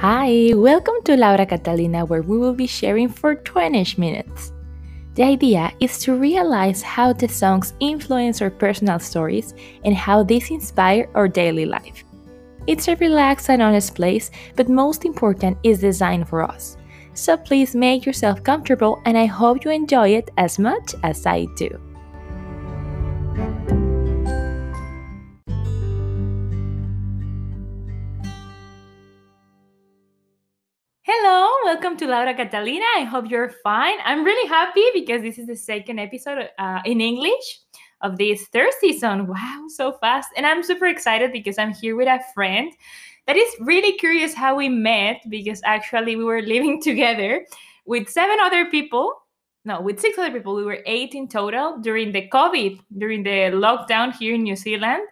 Hi, welcome to Laura Catalina, where we will be sharing for 20 minutes. The idea is to realize how the songs influence our personal stories and how these inspire our daily life. It's a relaxed and honest place, but most important is designed for us. So please make yourself comfortable, and I hope you enjoy it as much as I do. Hello, welcome to Laura Catalina. I hope you're fine. I'm really happy because this is the second episode uh, in English of this third season. Wow, so fast. And I'm super excited because I'm here with a friend that is really curious how we met because actually we were living together with seven other people. No, with six other people. We were eight in total during the COVID, during the lockdown here in New Zealand.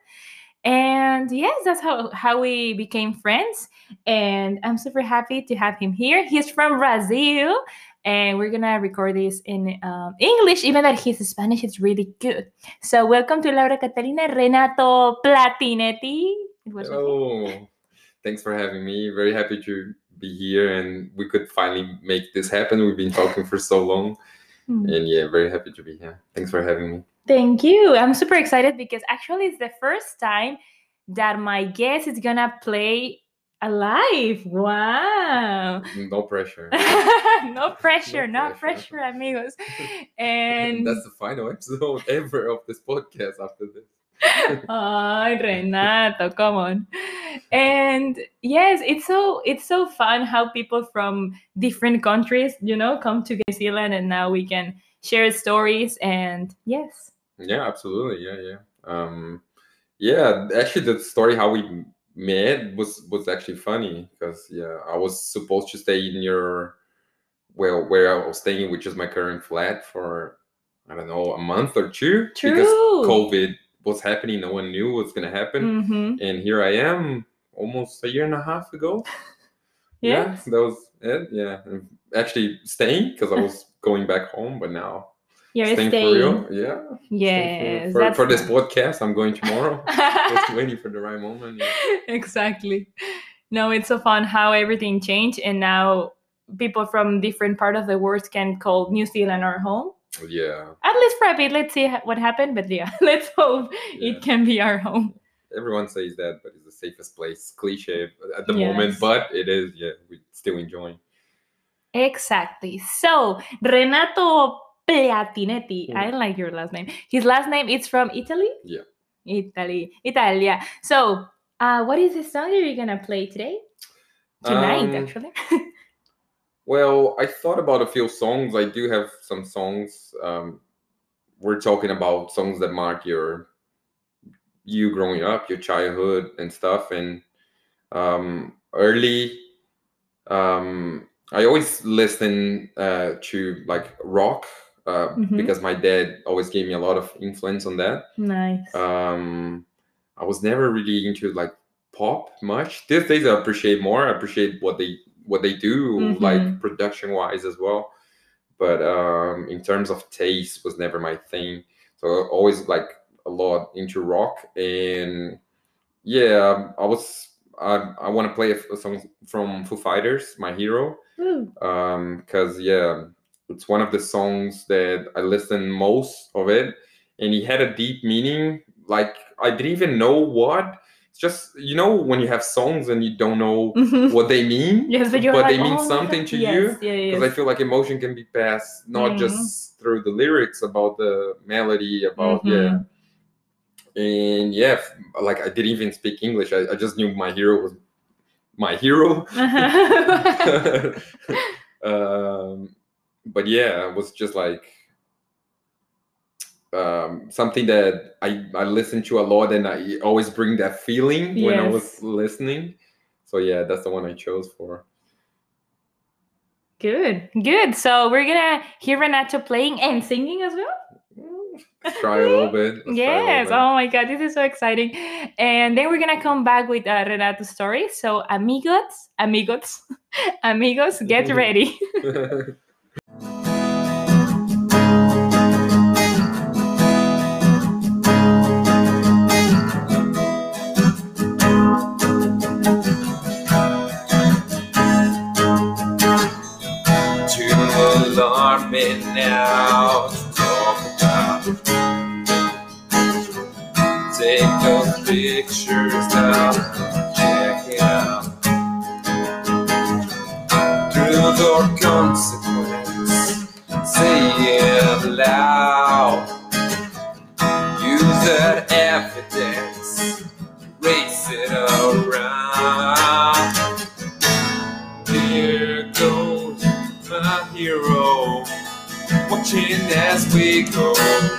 And yes, that's how, how we became friends. And I'm super happy to have him here. He's from Brazil. And we're gonna record this in um, English, even though his Spanish is really good. So, welcome to Laura Catalina Renato Platinetti. Hello. Thanks for having me. Very happy to be here and we could finally make this happen. We've been talking for so long. Hmm. And yeah, very happy to be here. Thanks for having me. Thank you. I'm super excited because actually it's the first time that my guest is gonna play alive. Wow. Mm, no pressure. no pressure, no, No pressure. pressure. amigos. And that's the final episode ever of this podcast after this. Ay, Renato, come on. And yes, it's so it's so fun how people from different countries, you know, come to New Zealand and now we can share stories and yes. Yeah, absolutely. Yeah, yeah. Um yeah, actually the story how we met was was actually funny because yeah, I was supposed to stay in your well where I was staying, which is my current flat for I don't know, a month or two. Because COVID was happening, no one knew what's gonna happen. hmm And here I am almost a year and a half ago. Yeah, that was it. Yeah. I'm actually staying because I was going back home, but now You're staying, staying. for real. Yeah. staying for- Yes. For, for this podcast, I'm going tomorrow. Just waiting for the right moment. Yeah. exactly. No, it's so fun how everything changed and now people from different part of the world can call New Zealand our home. yeah. At least for a bit. Let's see what happened, but yeah, let's hope Yeah. it can be our home. Everyone says that, but it's the safest place. Cliche at the Yes. moment, but it is. Yeah, we still enjoying. Exactly. So Renato Platinetti. Mm. I like your last name. His last name is from Italy. Yeah. Italy, Italia. So, uh, what is the song that you're gonna play today? Tonight, Um, actually. Well, I thought about a few songs. I do have some songs. Um, we're talking about songs that mark your you growing up, your childhood and stuff. And um, early, um, I always listen uh, to like rock uh, Mhm. because my dad always gave me a lot of influence on that. nice. Um, I was never really into like pop much. These days, I appreciate more. I appreciate what they what they do, Mhm. like production wise as well. But um, in terms of taste, was never my thing. So always like a lot into rock, and yeah, I was. I, I want to play a, a song from Foo Fighters, my hero Woo. um because yeah it's one of the songs that i listen most of it and he had a deep meaning like i didn't even know what it's just you know when you have songs and you don't know Mhm. what they mean Yes, but they like, mean "Oh, something to yes, you Yeah, because yes. i feel like emotion can be passed not Mhm. just through the lyrics about the melody about Mhm. yeah and yeah like i didn't even speak english I, I just knew my hero was my hero um, but yeah, it was just like um, something that I, I listen to a lot and I always bring that feeling when I was listening. So yeah, that's the one I chose for. good, good. So we're gonna hear Renato playing and singing as well. Let's try a little bit. Let's a little yes. bit. Oh my God, this is so exciting. And then we're gonna come back with uh, Renato's story. So amigos, amigos, amigos, get ready. now to talk about. Take those pictures down, check it out. Truth or consequence, say it loud. Use that as we go.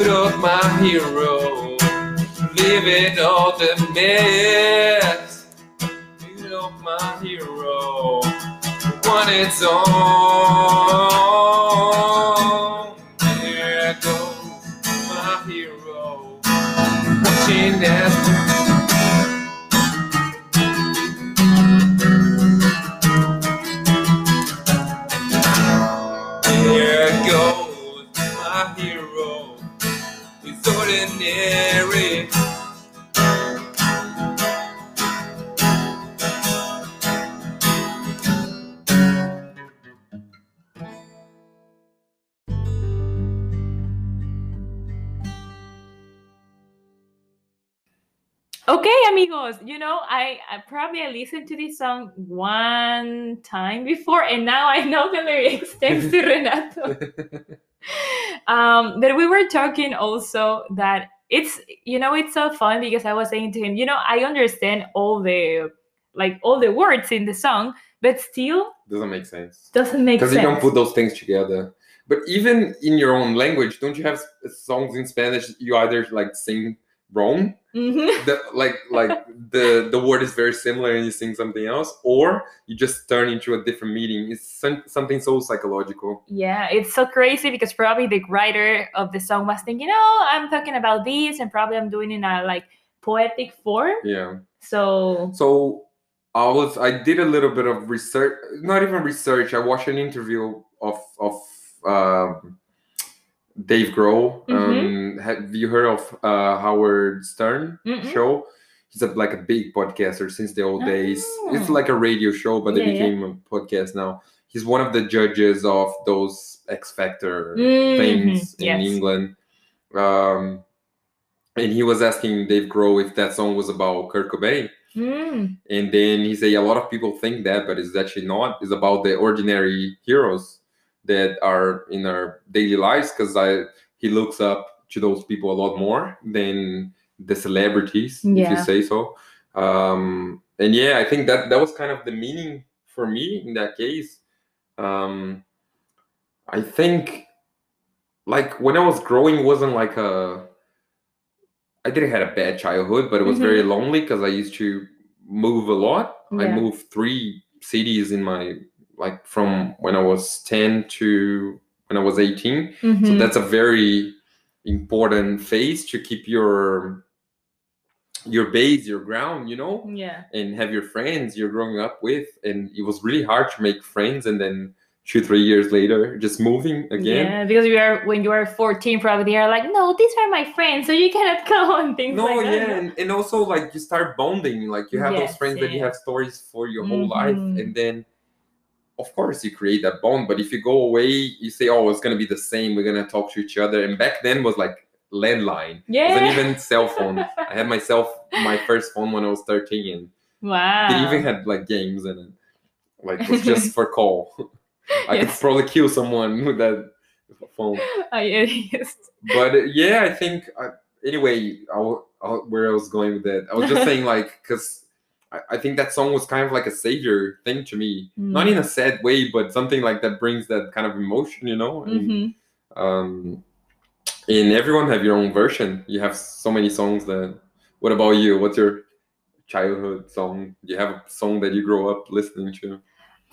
Good old my hero, living all the mess. Good old my hero, one its own. There goes my hero, watching as amigos. You know, I, I probably I listened to this song one time before, and now I know the lyrics thanks to Renato. um, but we were talking also that it's you know it's so fun because I was saying to him, you know, I understand all the like all the words in the song, but still Doesn't make sense. doesn't make sense Because you don't put those things together. But even in your own language, don't you have songs in Spanish you either like sing wrong, Mhm. the, like like the the word is very similar and you sing something else, or you just turn into a different meaning. It's some, something so psychological. Yeah, it's so crazy because probably the writer of the song was thinking, oh, I'm talking about this, and probably I'm doing it in a like poetic form. Yeah. So So I was I did a little bit of research, not even research. I watched an interview of of um, Dave Grohl. Um, have you heard of uh, Howard Stern Mm-mm. show? He's a, like a big podcaster since the old days. It's Oh. like a radio show, but it Yeah, yeah. became a podcast now. He's one of the judges of those X Factor Mhm, things in yes. England. Um, and he was asking Dave Grohl if that song was about Kurt Cobain. Mm, And then he said a lot of people think that, but it's actually not. It's about the ordinary heroes that are in our daily lives because I he looks up to those people a lot more than the celebrities, if you say so. Um, and yeah, I think that that was kind of the meaning for me in that case. Um, I think like when I was growing, it wasn't like a I didn't had a bad childhood, but it was very lonely because I used to move a lot. I Mm-hmm. Moved three cities in my like from when I was 10 to when I was 18. So mhm. that's a very important phase to keep your your base, your ground, you know, yeah. and have your friends you're growing up with. And it was really hard to make friends and then two, three years later, just moving again. Yeah, because you are when you are 14, probably you're like, no, these are my friends, so you cannot go and things No, like that. No, yeah, and, and also like you start bonding, like you have Yes, those friends yeah, that you have stories for your whole life, Mhm. and then of course you create that bond. But if you go away, you say, "Oh, it's gonna be the same. We're gonna talk to each other." And back then was like landline. It Yeah. wasn't even cell phone. I had myself my first phone when I was thirteen, and Wow. it even had like games in it. Like it was just for call. I Yes. could probably kill someone with that phone I yes. but uh, yeah, I think uh, anyway, I'll, I'll, where I was going with that, I was just saying like because I, I think that song was kind of like a savior thing to me, not Mm. in a sad way, but something like that brings that kind of emotion, you know. And, Mhm. um, and everyone have your own version. You have so many songs that. What about you? What's your childhood song? Do you have a song that you grow up listening to?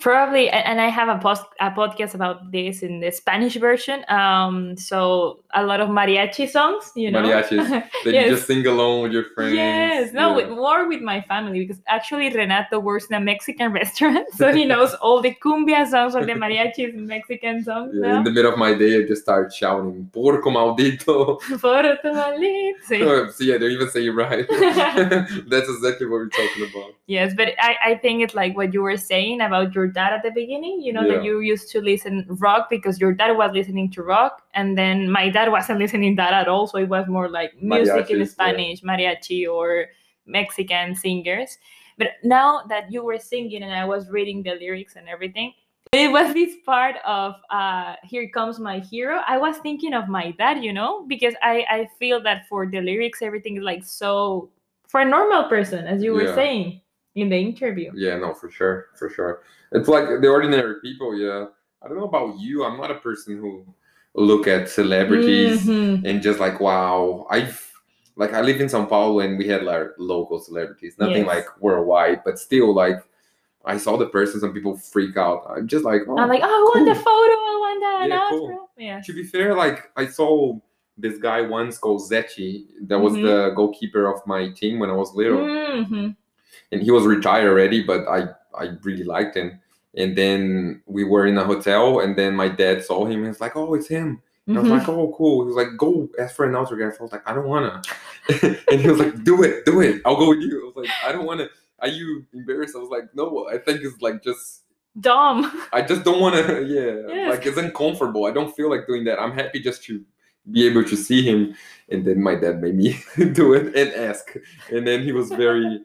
Probably and i have a post a podcast about this in the spanish version um so a lot of mariachi songs you know Mariachis That Yes. you just sing along with your friends. Yes, no, Yeah. with, more with my family because actually Renato works in a Mexican restaurant, so he knows all the cumbia songs or the mariachis Mexican songs. Yeah, in the middle of my day, I just start shouting, Porco maldito. Por tu maldito. Sí. Oh, See, I don't even say it right. That's exactly what we're talking about. Yes, but I, I think it's like what you were saying about your dad at the beginning. You know that you used to listen rock because your dad was listening to rock, and then my dad wasn't listening that at all. So it was more like music in Mariachis, yeah. Spanish, mariachi or Mexican singers. But now that you were singing and I was reading the lyrics and everything, it was this part of uh, "Here Comes My Hero." I was thinking of my dad, you know, because I I feel that for the lyrics, everything is like so for a normal person, as you were Yeah. saying in the interview. Yeah, no, for sure, for sure. It's like the ordinary people. Yeah, I don't know about you. I'm not a person who look at celebrities Mhm. and just like, wow, I've like I live in São Paulo and we had like local celebrities, nothing Yes. like worldwide, but still like I saw the person, some people freak out. I'm just like, oh, I'm like, oh, I want the photo. I want that. Yeah, cool. Yeah. to be fair, like I saw this guy once called Zetti, that was Mhm. the goalkeeper of my team when I was little Mhm. And he was retired already, but I I really liked him. And then we were in a hotel, and then my dad saw him. and was like, "Oh, it's him." And I was like, mm-hmm. "Oh, cool." He was like, "Go ask for an autograph." I was like, "I don't wanna." and he was like, "Do it, do it. I'll go with you." I was like, "I don't wanna." Are you embarrassed? I was like, "No, I think it's like just." Dumb. I just don't want to. Yeah, Yes. like it's uncomfortable. I don't feel like doing that. I'm happy just to be able to see him. And then my dad made me do it and ask, and then he was very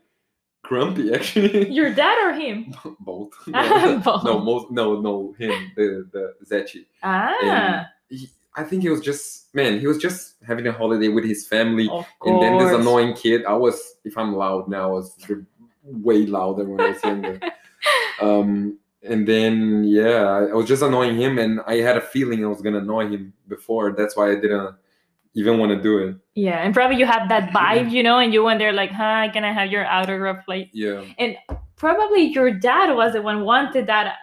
grumpy actually. Your dad or him? Both. Both. No, most no, no, him, the the Zetti. Ah, He, I think he was just man. He was just having a holiday with his family, and then this annoying kid. I was, if I'm loud now, I was way louder when I was younger. um, and then yeah, I, I was just annoying him, and I had a feeling I was gonna annoy him before. That's why I didn't even want to do it. Yeah, and probably you have that vibe, you know, and you went there like, "Huh, can I have your autograph?" Like, Yeah, And probably your dad was the one wanted that,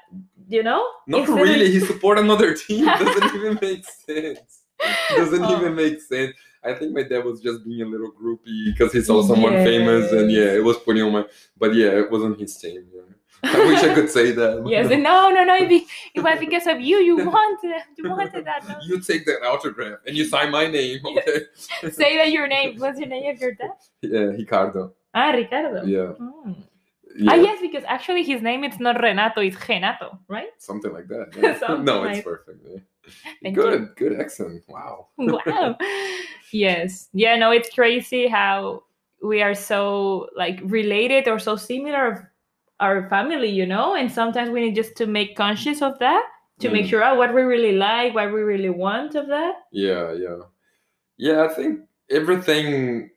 you know? not Instead of- really. He support another team. Doesn't even make sense. Doesn't Oh. even make sense. I think my dad was just being a little groupie because he saw someone famous, and yeah, it was putting on oh my. But yeah, it wasn't his team. Yeah. I wish I could say that. Yes, no, no, no. It, be, it was because of you. You wanted, you wanted that. No? You take that autograph and you sign my name. Okay. Say that your name. What's your name of your dad? Yeah, Ricardo. Ah, Ricardo. Yeah. Mm. yeah. Ah, yes, because actually his name it's not Renato, it's Genato, right? Something like that. yeah. Something no, like- it's perfect. yeah. Good, you. good accent. Wow. Wow. yes. Yeah, no, it's crazy how we are so like related or so similar our family, you know? And sometimes we need just to make conscious of that, to make Mm. sure out what we really like, what we really want of that. Yeah, yeah. Yeah, I think everything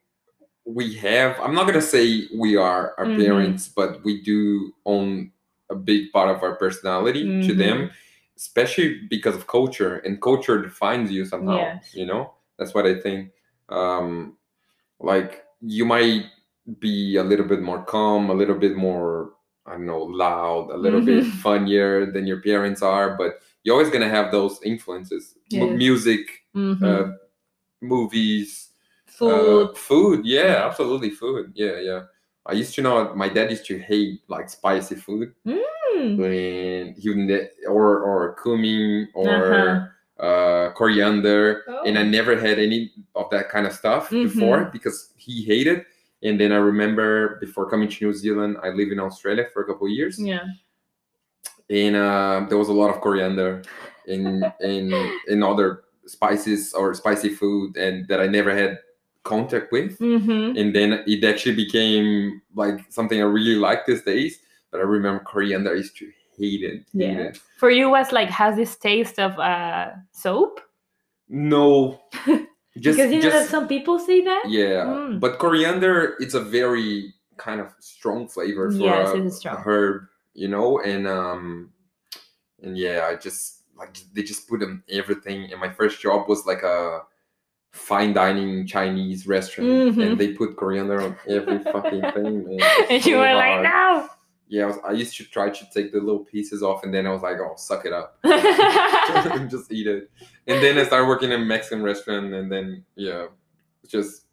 we have, I'm not gonna say we are our Mhm. parents, but we do own a big part of our personality to Mm-hmm. them, especially because of culture, and culture defines you somehow. Yes. You know, that's what I think. Um, like you might be a little bit more calm, a little bit more, I don't know, loud, a little bit Mhm. funnier than your parents are, but you're always gonna have those influences. M- Yes. music, Mhm. uh, movies, Food. uh, food. Yeah, absolutely, food. Yeah, yeah. I used to know my dad used to hate like spicy food, Mm. and he or or cumin or Uh-huh. uh, coriander, and I Oh. never had any of that kind of stuff Mhm. before because he hated. And then I remember before coming to New Zealand, I lived in Australia for a couple of years, Yeah. and uh, there was a lot of coriander in in in other spices or spicy food, and that I never had contact with. Mm-hmm. And then it actually became like something I really like these days. But I remember coriander I used to hate it. Hate Yeah. it. For you, was like has this taste of uh soap? No, just because you know that some people say that. yeah. Mm. But coriander, it's a very kind of strong flavor for Yes, a, is a herb, you know. And um, and yeah, I just like they just put them everything. And my first job was like a fine dining Chinese restaurant, Mhm. and they put coriander on every fucking thing. And you so were like, hard. no. Yeah, I, was, I used to try to take the little pieces off, and then I was like, oh, suck it up, and just eat it. And then I started working in a Mexican restaurant, and then yeah, just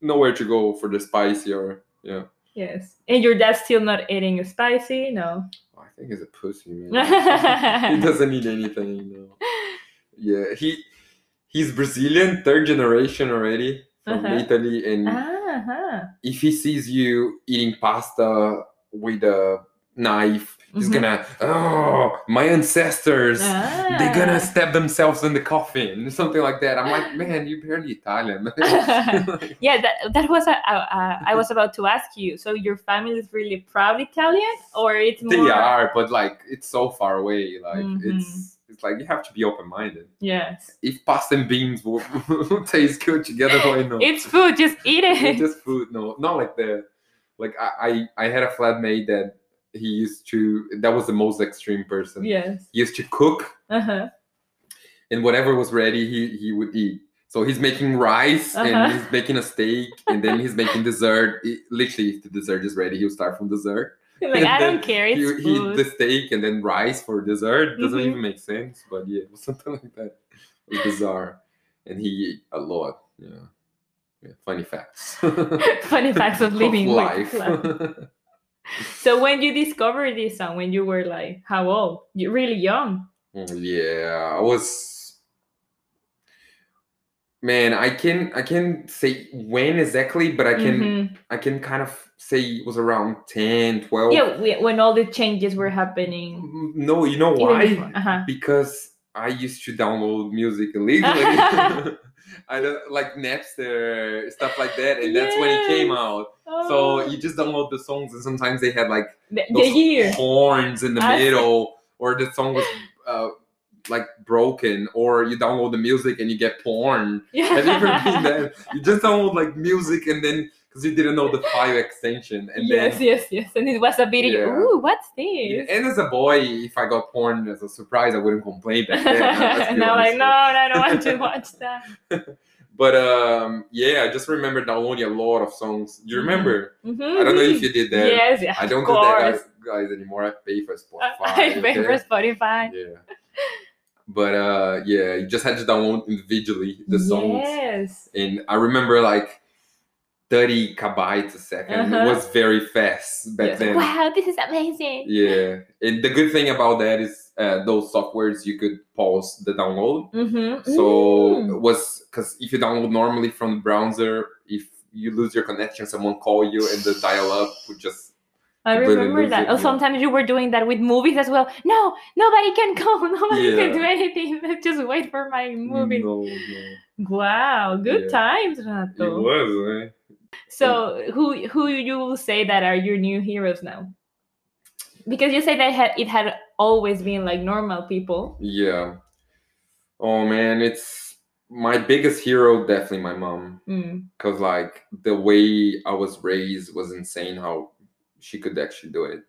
nowhere to go for the spicy or yeah. yes. And your dad's still not eating spicy? No. I think he's a pussy man. he doesn't eat anything. No. Yeah, he he's Brazilian, third generation already from Uh-huh. Italy, and Uh-huh. if he sees you eating pasta with a knife, he's Mhm. gonna oh my ancestors. They're Ah. gonna stab themselves in the coffin, something like that. I'm like, man, you're barely Italian. yeah, that that was a, uh, uh, I was about to ask you. So your family is really proud Italian, or it's more? they are, but like it's so far away. Like Mhm. it's it's like you have to be open minded. Yes, If pasta and beans will, will taste good together, why not? it's food. Just eat It's it. just food. No, not like the like I, I I had a flatmate that he used to that was the most extreme person. yes. He used to cook Uh huh. and whatever was ready he he would eat. So he's making rice Uh-huh. and he's making a steak and then he's making dessert. It- literally, if the dessert is ready, he'll start from dessert. Like I don't care. It's He he eat the steak and then rice for dessert. Doesn't Mhm. even make sense, but yeah, something like that. It was bizarre, and he ate a lot. Yeah, yeah funny facts. Funny facts of living with life. So when you discovered this song, when you were like how old? You're really young. yeah, I was. Man, I can I can say when exactly, but I can Mhm. I can kind of say it was around 10, 12. Yeah, we, when all the changes were happening. Mm, No, you know even why? Uh-huh. Because I used to download music illegally. I don't like Napster, stuff like that, and that's when it came out. Oh. So you just download the songs, and sometimes they had like the, the horns in the I see. middle, or the song was uh, like broken, or you download the music and you get porn. Yeah. Have you ever been that? You just download like music, and then because you didn't know the file extension, and yes, then yes, yes. Yes. And it was a video. Yeah. Ooh, what's Yeah, this? and as a boy, if I got porn as a surprise, I wouldn't complain back then. uh, and I'm like, no, I don't want to watch that. But um, yeah, I just remember downloading a lot of songs. You remember? Mhm. I don't know if you did that. Yes, yeah. I don't do that, guys, guys anymore. I pay for Spotify. I pay for? Spotify. Yeah. But uh, yeah, you just had to download individually the songs, Yes. and I remember like. 30 kbytes a 2nd Uh-huh. It was very fast back Yes. then. Wow, this is amazing. Yeah, and the good thing about that is uh, those softwares you could pause the download. Mm-hmm. So Mm. it was because if you download normally from the browser, if you lose your connection, someone call you and the dial-up would just I remember that. it, Oh, yeah. sometimes you were doing that with movies as well. No, nobody can go. Nobody can do anything. Just wait for my movie. no, no. Wow, good Yeah. times, It was. Eh? So, who who you will say that are your new heroes now? Because you say that had, it had always been like normal people. Yeah. Oh man, it's my biggest hero. Definitely my mom. Mm. because like the way I was raised was insane how she could actually do it.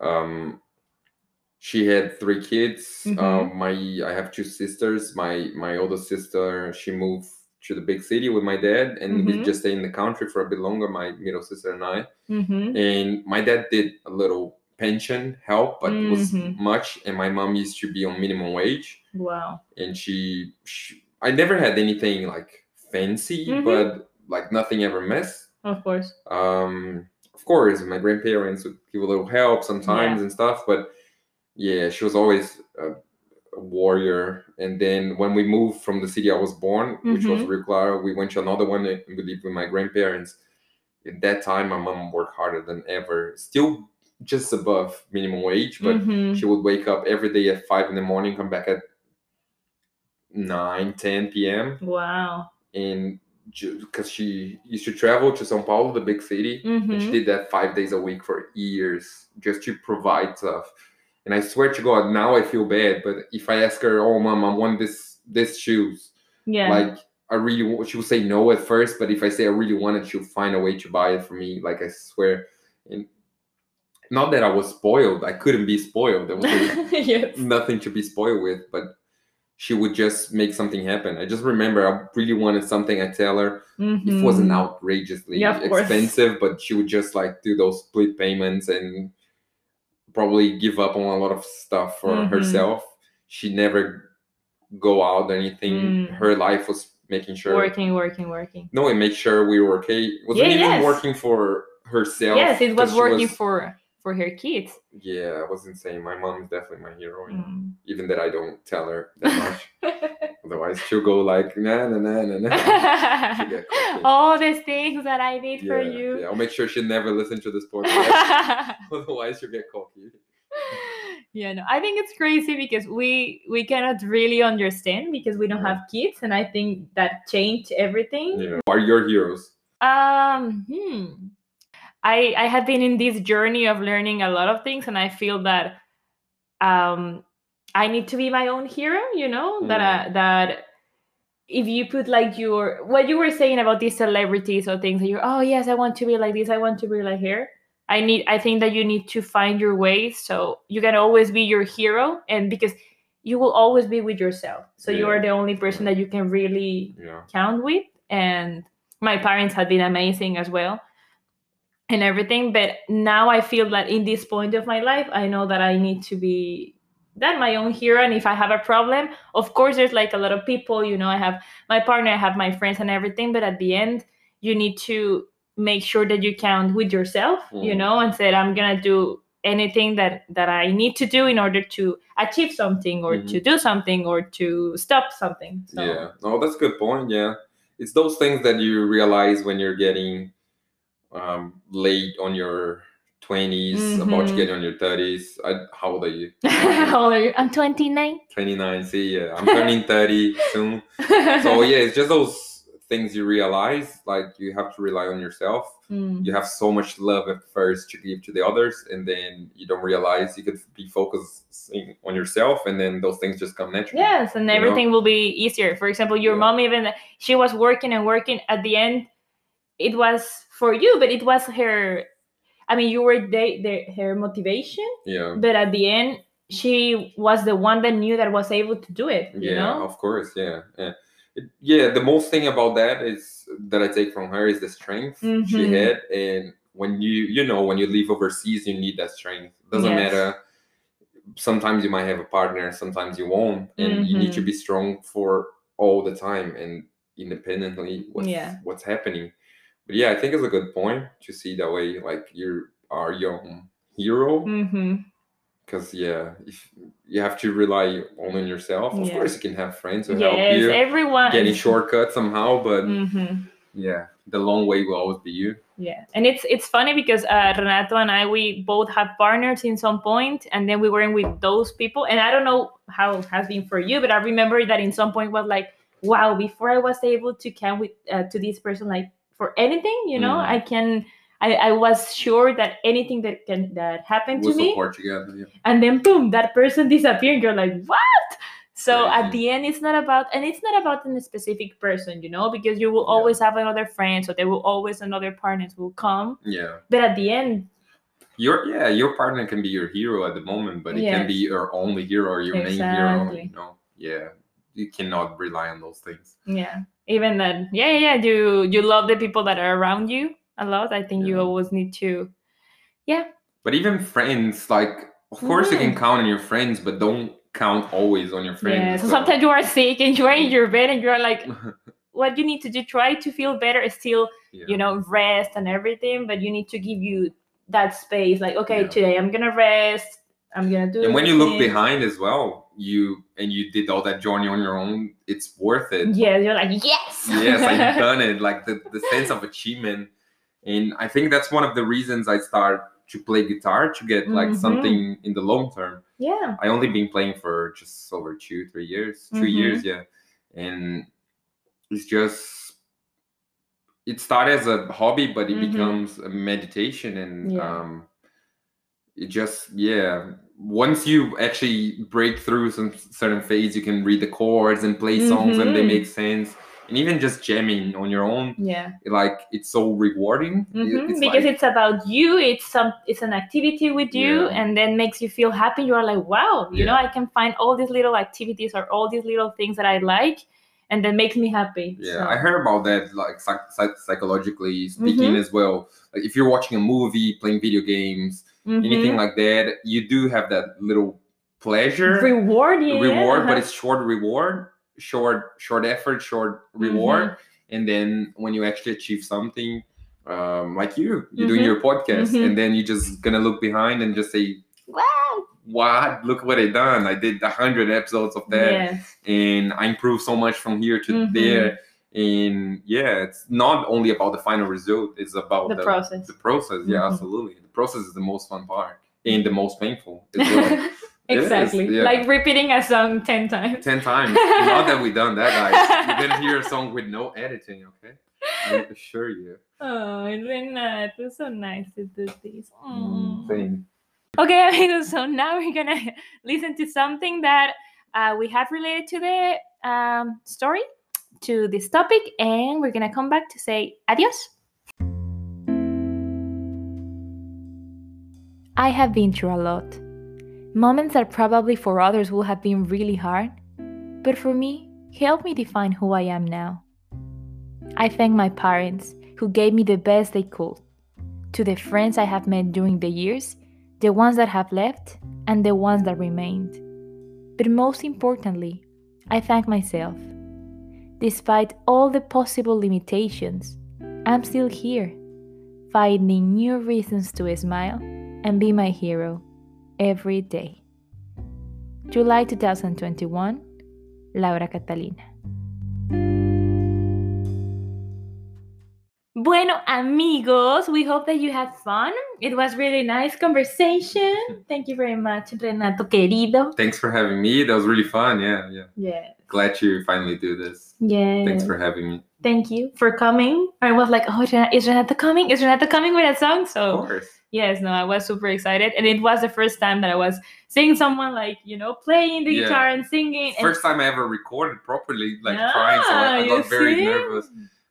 Um, she had three kids. Mhm. Um, my I have two sisters. My my older sister she moved to the big city with my dad, and we Mhm. just stayed in the country for a bit longer. My middle sister and I. Mm-hmm. And my dad did a little pension help, but it was Mhm. much. And my mom used to be on minimum wage Wow. and she, she I never had anything like fancy, Mhm. but like nothing ever missed. Of course. Um, of course, my grandparents would give a little help sometimes and stuff, but yeah, she was always a warrior. And then when we moved from the city I was born, which was Mhm. Rio Claro, we went to another one and we lived with my grandparents. At that time, my mom worked harder than ever, still just above minimum wage, but Mhm. she would wake up every day at five in the morning, come back at 9, 10 p.m. Wow. And because she used to travel to Sao Paulo, the big city, and she Mm-hmm. did that five days a week for years just to provide stuff. And I swear to God, now I feel bad. But if I ask her, "Oh, mom, I want this this shoes," Yeah. like I really, she will say no at first. But if I say I really want it, she'll find a way to buy it for me. Like I swear, and not that I was spoiled. I couldn't be spoiled. There was no- yes. nothing to be spoiled with, but she would just make something happen. I just remember I really wanted something. I tell her it mm-hmm. wasn't outrageously Yeah, of course. expensive, but she would just like do those split payments and probably give up on a lot of stuff for Mhm. herself. She never go out or anything. Mm. Her life was making sure. Working, working, working. No, it made sure we were okay. Wasn't Yeah, even yes. working for herself. Yes, it was working for for her kids. Yeah, I was insane. My mom is definitely my hero. Mm. Even that I don't tell her that much. Otherwise, she'll go like na na na na na. She'll get cocky. All these things that I did for you. yeah, I'll make sure she never listens to this podcast. Otherwise, she'll get cocky. yeah no i think it's crazy because we we cannot really understand because we don't Yeah. have kids and i think that changed everything Yeah. Are your heroes? um hmm. I i have been in this journey of learning a lot of things and i feel that um i need to be my own hero you know that uh, that if you put like your what you were saying about these celebrities or things that you're oh yes i want to be like this i want to be like here i need i think that you need to find your way so you can always be your hero and because you will always be with yourself. So you are the only person that you can really Yeah. count with and my parents have been amazing as well and everything but now i feel that in this point of my life i know that i need to be that my own hero and if i have a problem of course there's like a lot of people you know i have my partner i have my friends and everything but at the end you need to make sure that you count with yourself you Mm. know and said i'm gonna do anything that that i need to do in order to achieve something or to do something or to stop something so Yeah. oh that's a good point. Yeah. It's those things that you realize when you're getting um, late on your 20s, about to Mhm. get on your 30s. I, how old are you? How old are you? i'm 29 29. See, yeah. I'm turning 30 soon. So, yeah, it's just those things you realize. Like, you have to rely on yourself. Mm. You have so much love at first to give to the others, and then you don't realize you could be focusing on yourself, and then those things just come naturally. Yes, and you know? everything will be easier. For example, your Yeah. mom even she was working and working. At the end, it was for you, but it was her. I mean, you were the, the her motivation, Yeah. but at the end, she was the one that knew that was able to do it. You yeah know? of course yeah yeah It- yeah the most thing about that is that i take from her is the strength she Mhm. had and when you you know when you leave overseas you need that strength doesn't Yes. matter sometimes you might have a partner sometimes you won't and you need to Mhm. be strong for all the time and independently what's Yeah. what's happening but yeah i think it's a good point to see that way like you are your own hero Mm-hmm. because yeah if you have to rely only on yourself of Yeah. course you can have friends who Yes, help you everyone. getting shortcuts somehow but hmm yeah the long way will always be you Yeah, and it's it's funny because uh, Renato and I we both have partners in some point, and then we weren't with those people. And I don't know how it has been for you, but I remember that in some point was like, wow, before I was able to come with uh, to this person like for anything, you know, Mm. I can. I, I was sure that anything that can that happened we'll to me, together yeah. and then boom, that person disappeared. You're like, what? So at the end, it's not about, and it's not about a specific person, you know, because you will Yeah. always have another friend, so there will always another partners will come. yeah But at the end, your yeah your partner can be your hero at the moment but it can be your only hero or your main hero Exactly. you know yeah you cannot rely on those things yeah, even that, yeah, yeah, yeah, you you love the people that are around you a lot. I think you always need to, Yeah. but even friends like of course you can Mhm. count on your friends but don't count always on your friends yeah. So sometimes you are sick and you are in your bed and you are like, what you need to do, try to feel better, is still yeah. you know rest and everything but you need to give you that space like okay Yeah. today i'm gonna rest i'm gonna do and when you look behind as well you and you did all that journey on your own it's worth it yeah you're like yes yes i've done it like the, the sense of achievement and i think that's one of the reasons i start to play guitar to get like Mhm. something in the long term yeah i only been playing for just over two three years 2 Mhm. years yeah and it's just it started as a hobby but it Mhm. becomes a meditation and Yeah. um it just yeah once you actually break through some certain phase you can read the chords and play songs and they Mhm. make sense and even just jamming on your own yeah like it's so rewarding Mhm, it's because like- it's about you it's some it's an activity with you Yeah. and then makes you feel happy you're like wow you know i can find all these little activities or all these little things that i like and that makes me happy Yeah, So- I heard about that, like psych- psych- psychologically speaking Mhm. as well. Like if you're watching a movie, playing video games, anything Mhm. like that, you do have that little pleasure reward, yeah. reward, but uh-huh. it's short reward, short short effort, short reward, Mm-hmm. and then when you actually achieve something, um, like you, you're doing Mhm. your podcast, Mhm. and then you're just gonna look behind and just say, wow. "What? Look what I done! I did a hundred episodes of that, Yes. and I improved so much from here to Mhm. there." And yeah, it's not only about the final result; it's about The process. The process, yeah, Mhm. absolutely. The process is the most fun part and the most painful well. It is, exactly. yeah. Like repeating a song 10 times. ten times. Not that we've done that, guys. You're gonna hear a song with no editing, okay? I assure you. Oh, Renato, it's so nice to do this. Mm. Same. Okay, amigos, so now we're gonna listen to something that uh, we have related to the um, story, to this topic, and we're gonna come back to say adios. I have been through a lot. Moments that probably for others will have been really hard, but for me, helped me define who I am now. I thank my parents, who gave me the best they could, to the friends I have met during the years, the ones that have left, and the ones that remained. But most importantly, I thank myself. Despite all the possible limitations, I'm still here, finding new reasons to smile and be my hero every day. July 2021, Laura Catalina. Bueno, amigos, we hope that you had fun. It was really nice conversation. Thank you very much, Renato querido. Thanks for having me. That was really fun. Yeah, yeah. Yeah. Glad you finally do this. Yeah. Thanks for having me. Thank you for coming. I was like, oh, is Renato coming? Is Renato coming with that song? So, Of course. yes, no, I was super excited. And it was the first time that I was seeing someone like, you know, playing the Yeah. guitar and singing. and- First time I ever recorded properly, like trying, so I, I Yeah, got you very nervous.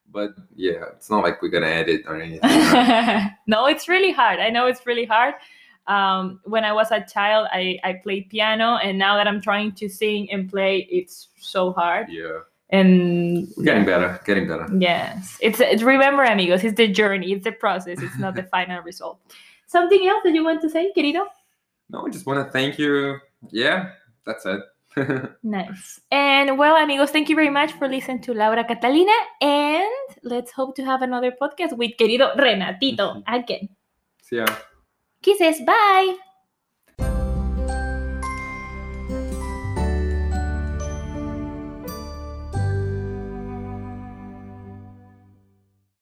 But yeah, it's not like we're gonna edit or anything. no, it's really hard. I know it's really hard. Um, when I was a child, I, I played piano, and now that I'm trying to sing and play, it's so hard. yeah, And we're getting better, getting better. yes, it's, it's remember, amigos, it's the journey, it's the process, it's not the final result. Something else that you want to say, querido? No, I just want to thank you. Yeah, that's it. Nice. And well, amigos, thank you very much for listening to Laura Catalina, and let's hope to have another podcast with querido Renatito again. See ya. Kisses, bye.